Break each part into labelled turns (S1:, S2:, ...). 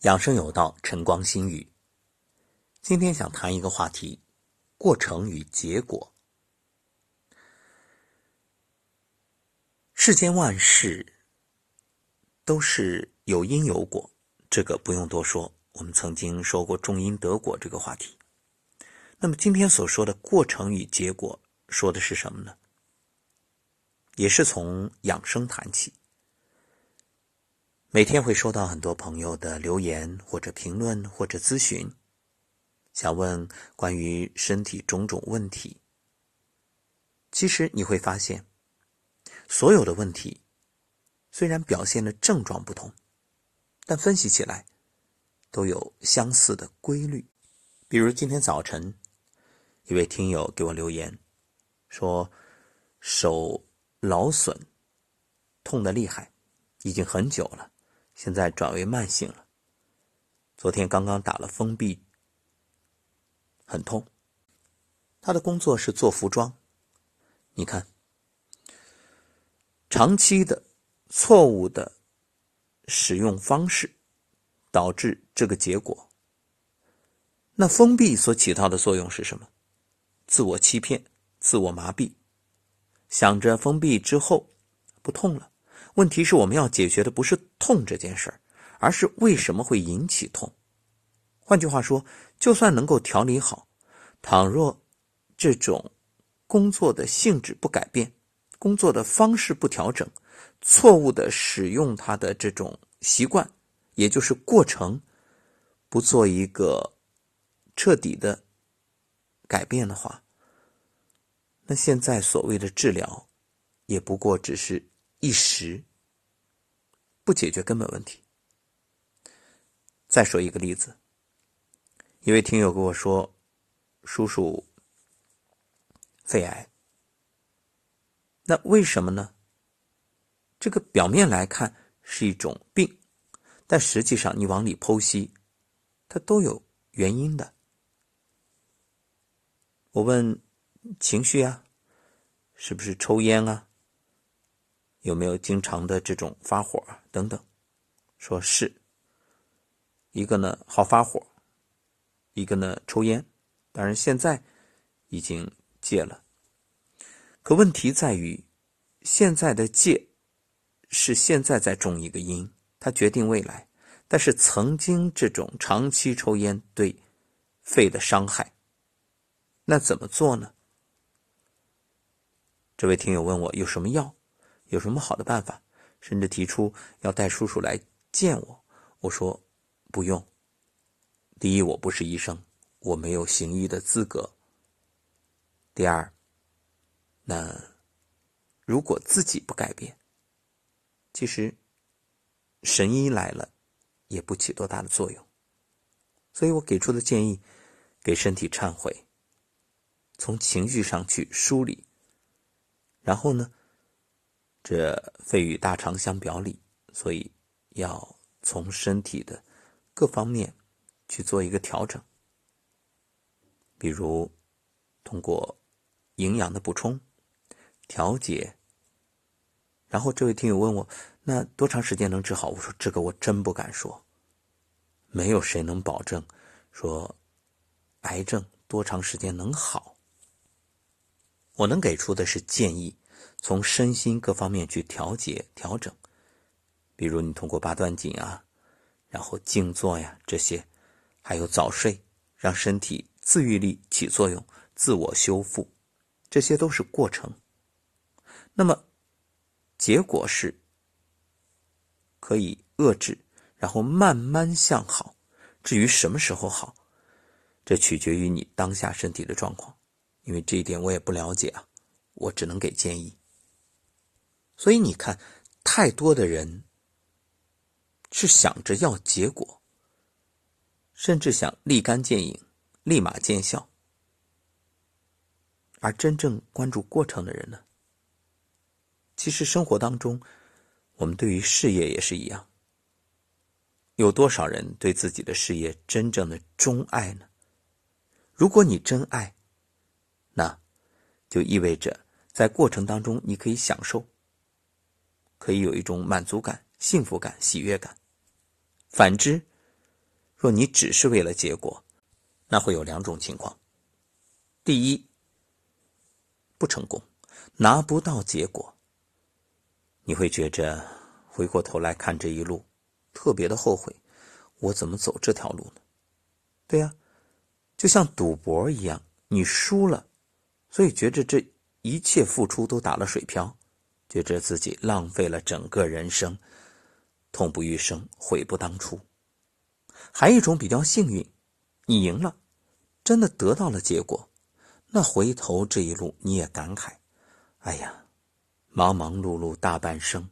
S1: 养生有道，晨光心语。今天想谈一个话题：过程与结果。世间万事都是有因有果，这个不用多说。我们曾经说过“种因得果”这个话题。那么今天所说的过程与结果，说的是什么呢？也是从养生谈起。每天会收到很多朋友的留言或者评论或者咨询，想问关于身体种种问题。其实你会发现，所有的问题虽然表现的症状不同，但分析起来都有相似的规律。比如今天早晨，一位听友给我留言说，手劳损，痛的厉害，已经很久了。现在转为慢性了。昨天刚刚打了封闭，很痛。他的工作是做服装，你看，长期的错误的使用方式导致这个结果。那封闭所起到的作用是什么？自我欺骗、自我麻痹，想着封闭之后不痛了。问题是我们要解决的不是痛这件事儿，而是为什么会引起痛。换句话说，就算能够调理好，倘若这种工作的性质不改变，工作的方式不调整，错误的使用它的这种习惯，也就是过程，不做一个彻底的改变的话，那现在所谓的治疗，也不过只是。一时不解决根本问题。再说一个例子，一位听友跟我说：“叔叔肺癌，那为什么呢？这个表面来看是一种病，但实际上你往里剖析，它都有原因的。”我问：“情绪啊，是不是抽烟啊？”有没有经常的这种发火等等？说是一个呢，好发火；一个呢，抽烟。当然现在已经戒了。可问题在于，现在的戒是现在在种一个因，它决定未来。但是曾经这种长期抽烟对肺的伤害，那怎么做呢？这位听友问我有什么药？有什么好的办法？甚至提出要带叔叔来见我。我说不用。第一，我不是医生，我没有行医的资格。第二，那如果自己不改变，其实神医来了也不起多大的作用。所以我给出的建议，给身体忏悔，从情绪上去梳理，然后呢？这肺与大肠相表里，所以要从身体的各方面去做一个调整。比如通过营养的补充、调节。然后这位听友问我，那多长时间能治好？我说这个我真不敢说，没有谁能保证说癌症多长时间能好。我能给出的是建议。从身心各方面去调节调整，比如你通过八段锦啊，然后静坐呀这些，还有早睡，让身体自愈力起作用，自我修复，这些都是过程。那么结果是可以遏制，然后慢慢向好。至于什么时候好，这取决于你当下身体的状况，因为这一点我也不了解啊，我只能给建议。所以你看，太多的人是想着要结果，甚至想立竿见影、立马见效，而真正关注过程的人呢？其实生活当中，我们对于事业也是一样。有多少人对自己的事业真正的钟爱呢？如果你真爱，那就意味着在过程当中你可以享受。可以有一种满足感、幸福感、喜悦感。反之，若你只是为了结果，那会有两种情况：第一，不成功，拿不到结果，你会觉着回过头来看这一路，特别的后悔，我怎么走这条路呢？对呀，就像赌博一样，你输了，所以觉着这一切付出都打了水漂，觉着自己浪费了整个人生，痛不欲生，悔不当初。还有一种比较幸运，你赢了，真的得到了结果，那回头这一路你也感慨，哎呀，忙忙碌碌大半生，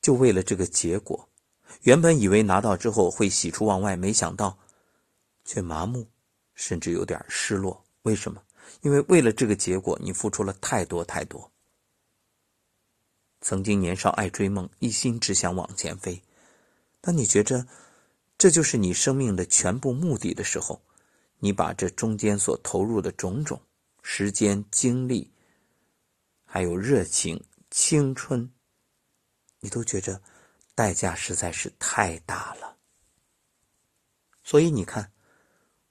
S1: 就为了这个结果，原本以为拿到之后会喜出望外，没想到，却麻木，甚至有点失落。为什么？因为为了这个结果，你付出了太多太多。曾经年少爱追梦，一心只想往前飞，当你觉着。这就是你生命的全部目的的时候，你把这中间所投入的种种时间、精力，还有热情、青春，你都觉着代价实在是太大了。所以你看，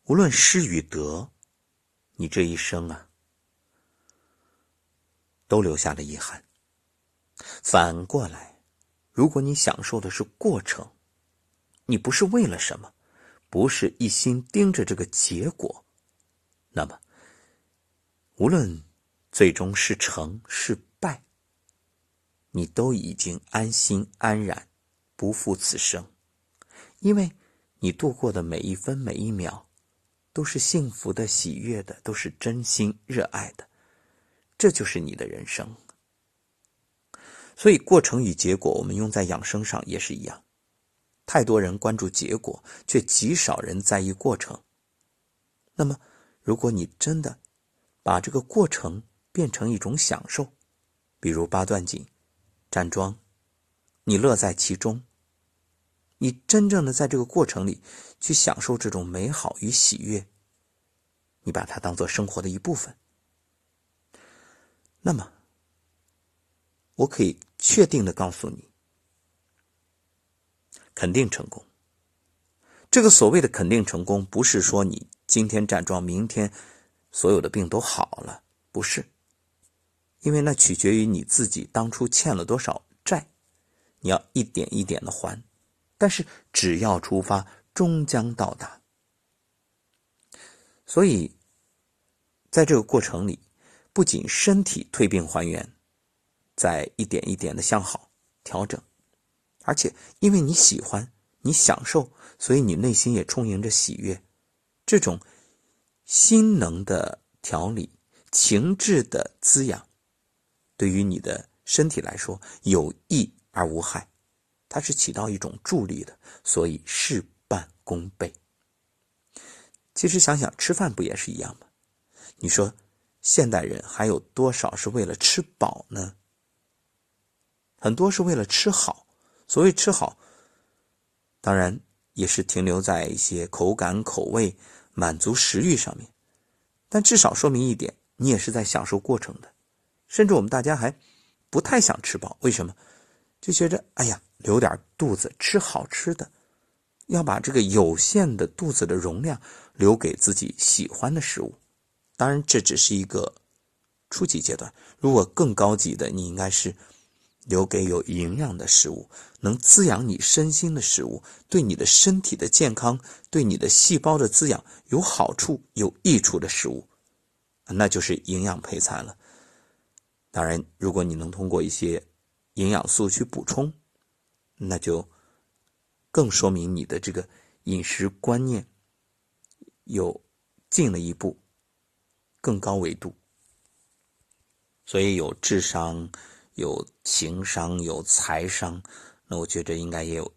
S1: 无论失与得，你这一生啊，都留下了遗憾。反过来，如果你享受的是过程，你不是为了什么，不是一心盯着这个结果，那么无论最终是成是败，你都已经安心安然，不负此生，因为你度过的每一分每一秒，都是幸福的、喜悦的，都是真心热爱的，这就是你的人生。所以，过程与结果，我们用在养生上也是一样。太多人关注结果，却极少人在意过程。那么，如果你真的把这个过程变成一种享受，比如八段锦、站桩，你乐在其中，你真正的在这个过程里去享受这种美好与喜悦，你把它当做生活的一部分，那么，我可以确定的告诉你。肯定成功。这个所谓的肯定成功，不是说你今天站桩，明天所有的病都好了，不是。因为那取决于你自己当初欠了多少债，你要一点一点的还。但是只要出发，终将到达。所以，在这个过程里，不仅身体退病还原，在一点一点的向好调整。而且，因为你喜欢，你享受，所以你内心也充盈着喜悦。这种心能的调理、情志的滋养，对于你的身体来说有益而无害，它是起到一种助力的，所以事半功倍。其实想想，吃饭不也是一样吗？你说，现代人还有多少是为了吃饱呢？很多是为了吃好。所谓吃好，当然也是停留在一些口感、口味、满足食欲上面，但至少说明一点，你也是在享受过程的。甚至我们大家还不太想吃饱，为什么？就觉着哎呀，留点肚子吃好吃的，要把这个有限的肚子的容量留给自己喜欢的食物。当然，这只是一个初级阶段，如果更高级的，你应该是。留给有营养的食物，能滋养你身心的食物，对你的身体的健康、对你的细胞的滋养有好处、有益处的食物，那就是营养配餐了。当然，如果你能通过一些营养素去补充，那就更说明你的这个饮食观念有进了一步更高维度。所以有智商。有情商，有财商，那我觉得应该也有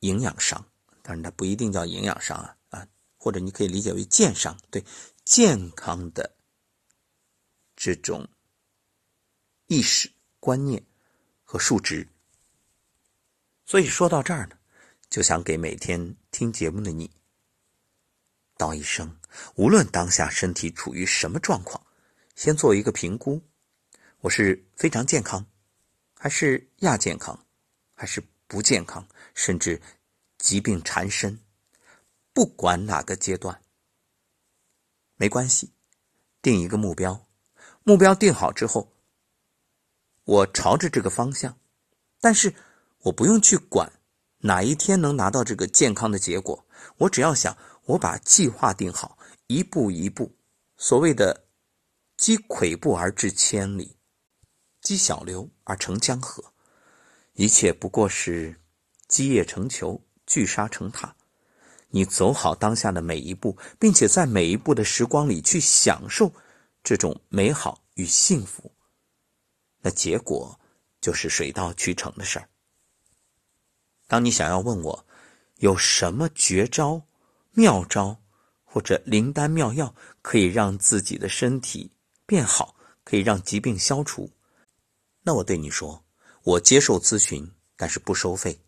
S1: 营养商，但是它不一定叫营养商啊啊，或者你可以理解为健商，对健康的这种意识观念和数值。所以说到这儿呢，就想给每天听节目的你道一声：无论当下身体处于什么状况，先做一个评估，我是非常健康。还是亚健康，还是不健康，甚至疾病缠身，不管哪个阶段，没关系，定一个目标，目标定好之后，我朝着这个方向，但是我不用去管哪一天能拿到这个健康的结果，我只要想我把计划定好，一步一步，所谓的积跬步而至千里，积小流而成江河，一切不过是积叶成球，聚沙成塔。你走好当下的每一步，并且在每一步的时光里去享受这种美好与幸福，那结果就是水到渠成的事儿。当你想要问我有什么绝招、妙招或者灵丹妙药，可以让自己的身体变好，可以让疾病消除，那我对你说，我接受咨询，但是不收费，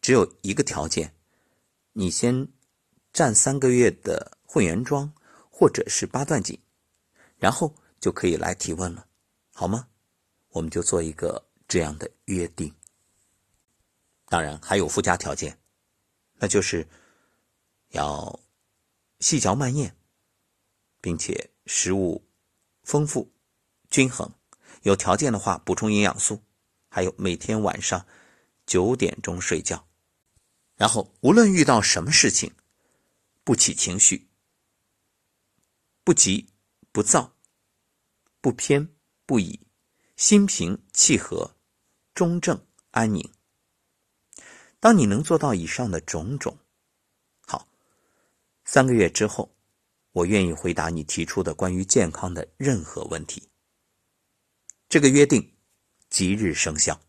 S1: 只有一个条件，你先。占三个月的会员装，或者是八段锦，然后就可以来提问了，好吗？我们就做一个这样的约定。当然还有附加条件，那就是要细嚼慢咽，并且食物丰富均衡，有条件的话补充营养素，还有每天晚上九点钟睡觉，然后无论遇到什么事情。不起情绪，不急不躁，不偏不倚，心平气和，中正安宁。当你能做到以上的种种，好，三个月之后，我愿意回答你提出的关于健康的任何问题。这个约定即日生效。